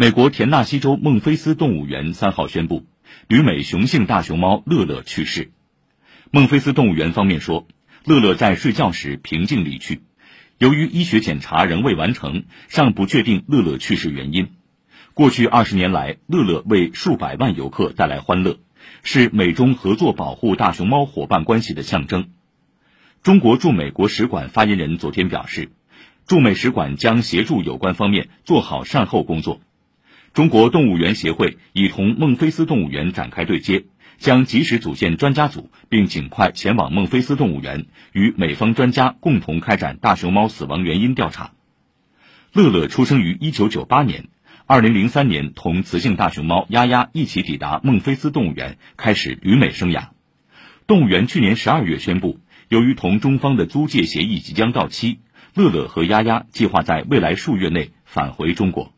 美国田纳西州孟菲斯动物园三号宣布，旅美雄性大熊猫乐乐去世。孟菲斯动物园方面说，乐乐在睡觉时平静离去，由于医学检查仍未完成，尚不确定乐乐去世原因。过去二十年来，乐乐为数百万游客带来欢乐，是美中合作保护大熊猫伙伴关系的象征。中国驻美国使馆发言人昨天表示，驻美使馆将协助有关方面做好善后工作。中国动物园协会已同孟菲斯动物园展开对接，将及时组建专家组，并尽快前往孟菲斯动物园，与美方专家共同开展大熊猫死亡原因调查。乐乐出生于一九九八年。二零零三年，同雌性大熊猫丫丫一起抵达孟菲斯动物园，开始旅美生涯。动物园去年十二月宣布，由于同中方的租借协议即将到期，乐乐和丫丫计划在未来数月内返回中国。